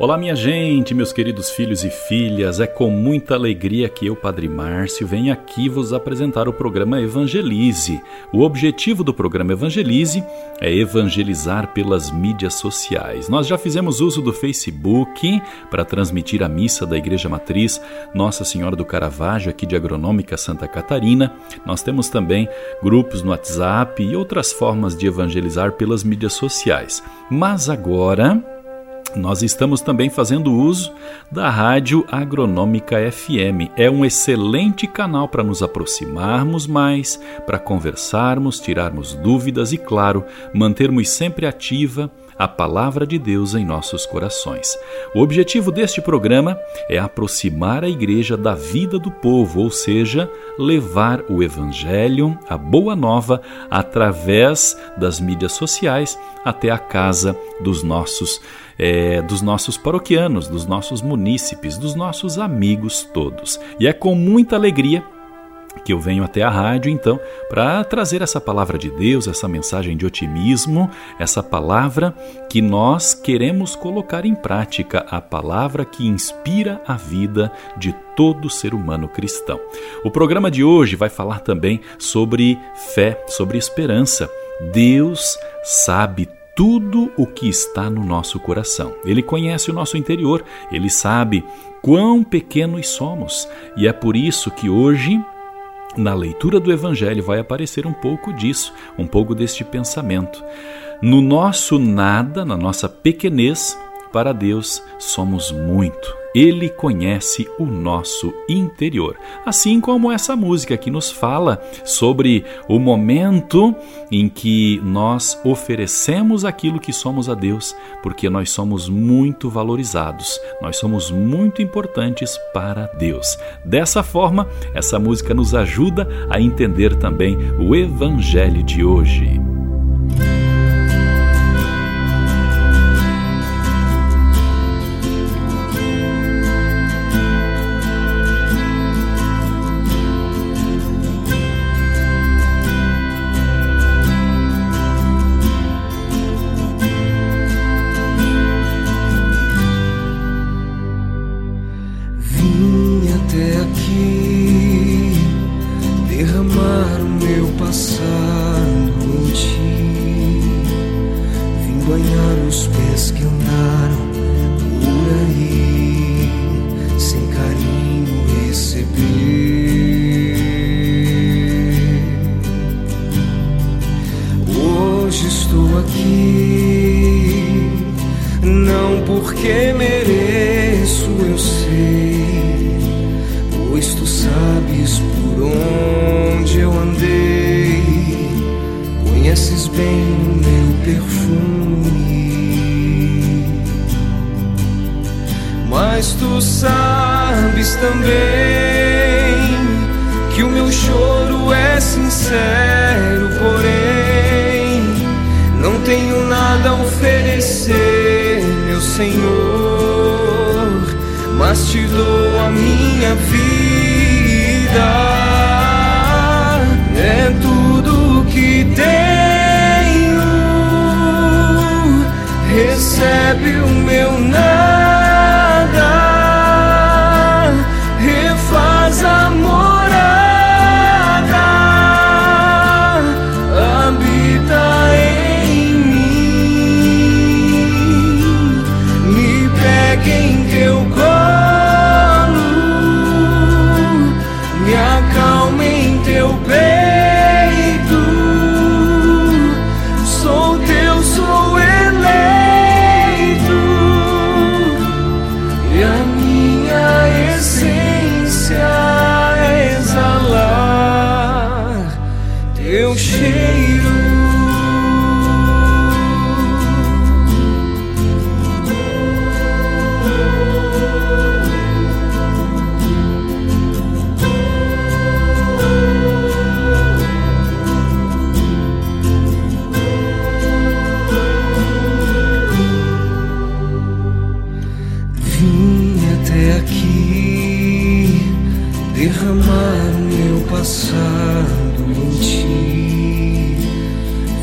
Olá, minha gente, meus queridos filhos e filhas. É com muita alegria que eu, Padre Márcio, venho aqui vos apresentar o programa Evangelize. O objetivo do programa Evangelize é evangelizar pelas mídias sociais. Nós já fizemos uso do Facebook para transmitir a missa da Igreja Matriz Nossa Senhora do Caravaggio, aqui de Agronômica Santa Catarina. Nós temos também grupos no WhatsApp e outras formas de evangelizar pelas mídias sociais. Mas agora nós estamos também fazendo uso da Rádio Agronômica FM. É um excelente canal para nos aproximarmos mais, para conversarmos, tirarmos dúvidas e, claro, mantermos sempre ativa a palavra de Deus em nossos corações. O objetivo deste programa é aproximar a igreja da vida do povo, ou seja, levar o evangelho, a boa nova, através das mídias sociais até a casa dos nossos é, dos nossos paroquianos, dos nossos munícipes, dos nossos amigos todos. E é com muita alegria que eu venho até a rádio, então, para trazer essa palavra de Deus, essa mensagem de otimismo, essa palavra que nós queremos colocar em prática, a palavra que inspira a vida de todo ser humano cristão. O programa de hoje vai falar também sobre fé, sobre esperança. Deus sabe tudo o que está no nosso coração. Ele conhece o nosso interior, ele sabe quão pequenos somos, e é por isso que hoje na leitura do Evangelho vai aparecer um pouco disso, um pouco deste pensamento. No nosso nada, na nossa pequenez, para Deus somos muito. Ele conhece o nosso interior. Assim como essa música que nos fala sobre o momento em que nós oferecemos aquilo que somos a Deus, porque nós somos muito valorizados, nós somos muito importantes para Deus. Dessa forma, essa música nos ajuda a entender também o Evangelho de hoje. que mereço, eu sei, pois tu sabes por onde eu andei, conheces bem o meu perfume, mas tu sabes também. Sou teu, sou eleito. derramar meu passado em ti.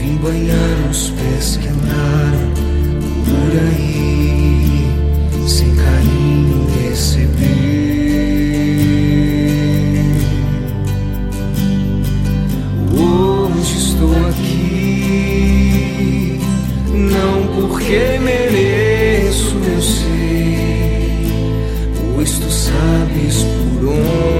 Vim banhar os pés que andaram por aí, sem carinho receber. Hoje estou aqui, não porque mereço, eu sei, pois tu sabes por onde.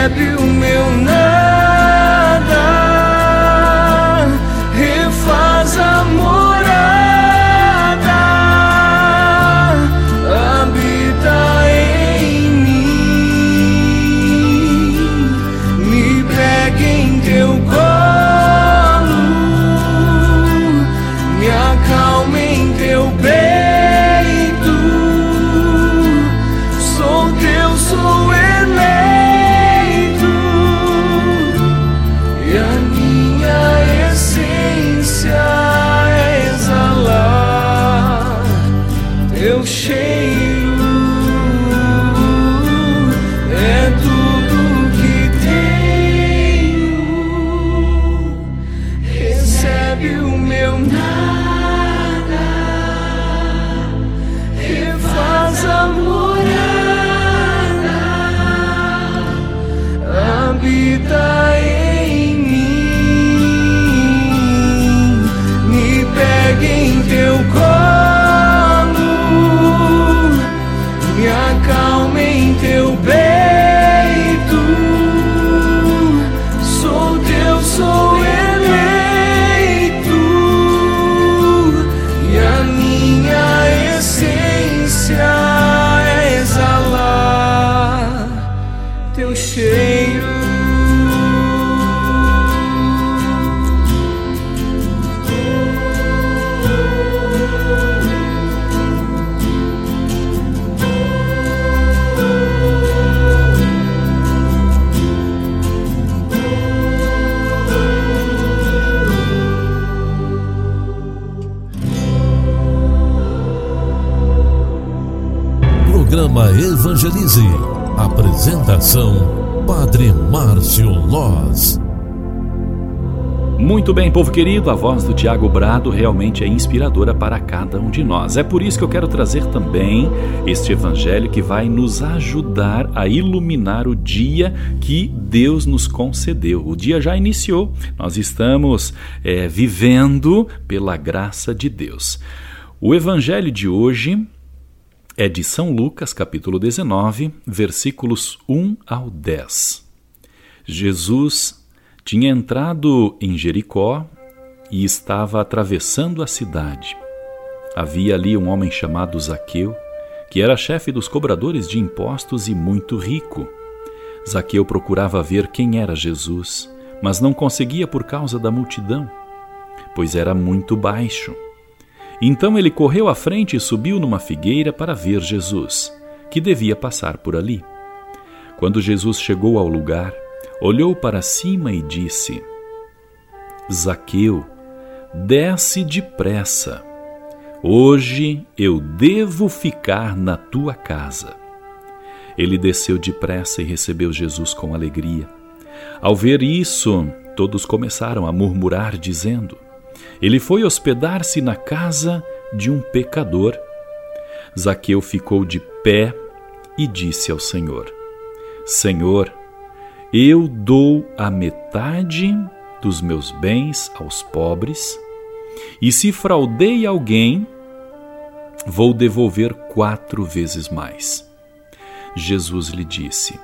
recebe o meu nada, Programa Evangelize. Apresentação: Padre Márcio Loz. Muito bem, povo querido, a voz do Tiago Brado realmente é inspiradora para cada um de nós. É por isso que eu quero trazer também este evangelho que vai nos ajudar a iluminar o dia que Deus nos concedeu. O dia já iniciou, nós estamos é, vivendo pela graça de Deus. O evangelho de hoje é de São Lucas, capítulo 19, versículos 1 ao 10. Jesus tinha entrado em Jericó e estava atravessando a cidade. Havia ali um homem chamado Zaqueu, que era chefe dos cobradores de impostos e muito rico. Zaqueu procurava ver quem era Jesus, mas não conseguia por causa da multidão, pois era muito baixo. Então ele correu à frente e subiu numa figueira para ver Jesus, que devia passar por ali. Quando Jesus chegou ao lugar, olhou para cima e disse: Zaqueu, desce depressa. Hoje eu devo ficar na tua casa. Ele desceu depressa e recebeu Jesus com alegria. Ao ver isso, todos começaram a murmurar, dizendo: Ele foi hospedar-se na casa de um pecador. Zaqueu ficou de pé e disse ao Senhor: Senhor, eu dou a metade dos meus bens aos pobres, e se fraudei alguém, vou devolver quatro vezes mais. Jesus lhe disse: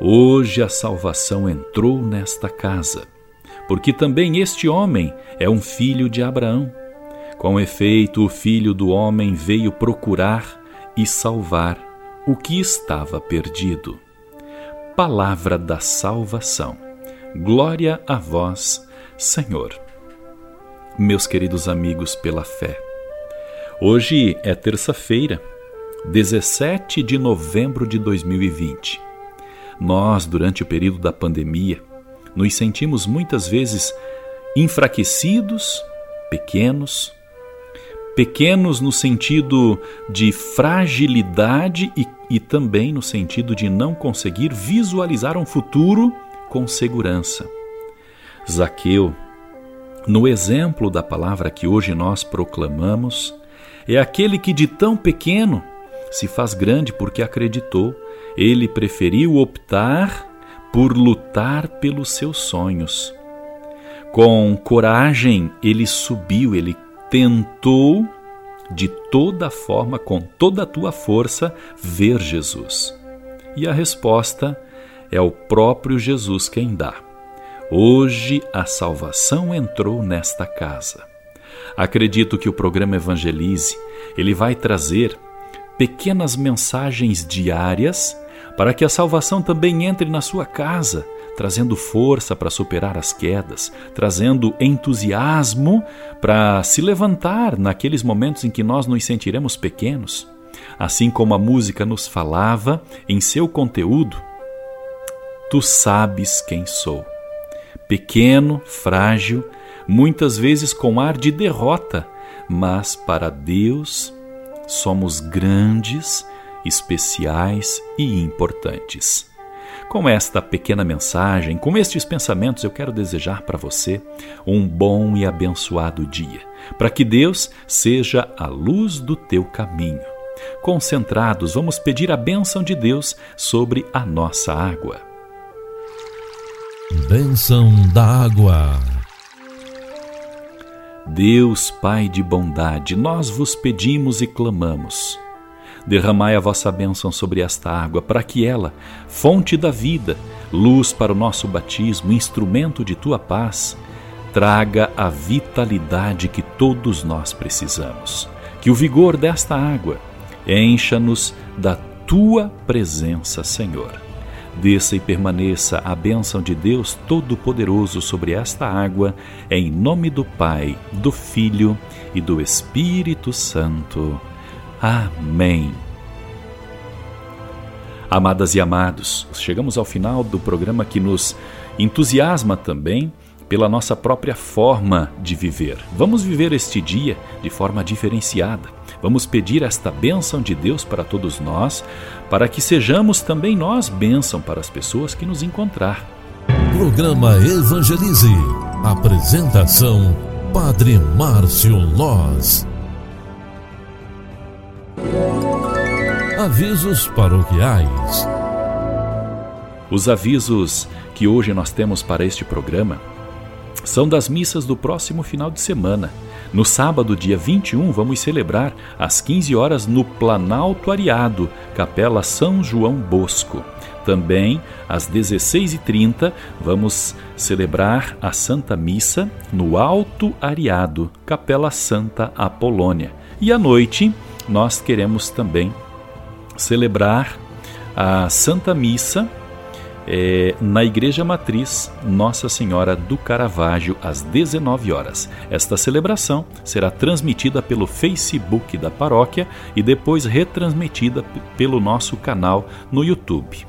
Hoje a salvação entrou nesta casa, porque também este homem é um filho de Abraão. Com efeito, o filho do homem veio procurar e salvar o que estava perdido. palavra da salvação. Glória a vós, Senhor. Meus queridos amigos pela fé, hoje é terça-feira, 17 de novembro de 2020. Nós, durante o período da pandemia, nos sentimos muitas vezes enfraquecidos, pequenos, pequenos no sentido de fragilidade e, e também no sentido de não conseguir visualizar um futuro com segurança. Zaqueu, no exemplo da palavra que hoje nós proclamamos, é aquele que de tão pequeno se faz grande porque acreditou. Ele preferiu optar por lutar pelos seus sonhos. Com coragem, ele subiu, ele tentou de toda forma, com toda a tua força, ver Jesus. E a resposta é o próprio Jesus quem dá. Hoje a salvação entrou nesta casa. Acredito que o programa Evangelize, ele vai trazer pequenas mensagens diárias para que a salvação também entre na sua casa trazendo força para superar as quedas, trazendo entusiasmo para se levantar naqueles momentos em que nós nos sentiremos pequenos. Assim como a música nos falava em seu conteúdo, Tu sabes quem sou. Pequeno, frágil, muitas vezes com ar de derrota, mas para Deus somos grandes, especiais e importantes. Com esta pequena mensagem, com estes pensamentos, eu quero desejar para você um bom e abençoado dia, para que Deus seja a luz do teu caminho. Concentrados, vamos pedir a bênção de Deus sobre a nossa água. Bênção da água. Deus, Pai de bondade, nós vos pedimos e clamamos Derramai a vossa bênção sobre esta água, para que ela, fonte da vida, luz para o nosso batismo, instrumento de tua paz, traga a vitalidade que todos nós precisamos. Que o vigor desta água encha-nos da tua presença, Senhor. Desça e permaneça a bênção de Deus Todo-Poderoso sobre esta água, em nome do Pai, do Filho e do Espírito Santo. Amém. Amadas e amados, chegamos ao final do programa que nos entusiasma também pela nossa própria forma de viver. Vamos viver este dia de forma diferenciada. Vamos pedir esta bênção de Deus para todos nós, para que sejamos também nós bênção para as pessoas que nos encontrar. Programa Evangelize. Apresentação: Padre Márcio Loz. Avisos paroquiais. Os avisos que hoje nós temos para este programa são das missas do próximo final de semana. No sábado, dia 21, vamos celebrar às 15 horas no Planalto Ariado, Capela São João Bosco. Também, às 16h30, vamos celebrar a Santa Missa no Alto Ariado, Capela Santa Apolônia. E à noite, nós queremos também celebrar a Santa Missa é, na Igreja Matriz Nossa Senhora do Caravaggio, às 19 horas. Esta celebração será transmitida pelo Facebook da paróquia e depois retransmitida pelo nosso canal no YouTube.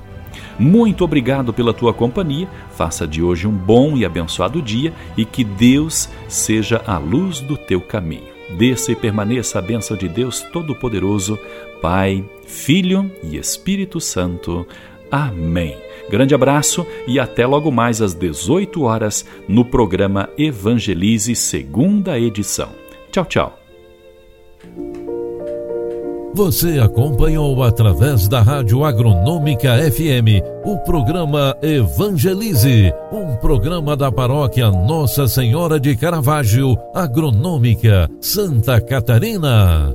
Muito obrigado pela tua companhia. Faça de hoje um bom e abençoado dia e que Deus seja a luz do teu caminho. Desça e permaneça a bênção de Deus Todo-Poderoso, Pai, Filho e Espírito Santo. Amém. Grande abraço e até logo mais às 18 horas no programa Evangelize, segunda edição. Tchau, tchau. Você acompanhou através da Rádio Agronômica FM o programa Evangelize, um programa da paróquia Nossa Senhora de Caravaggio, Agronômica, Santa Catarina.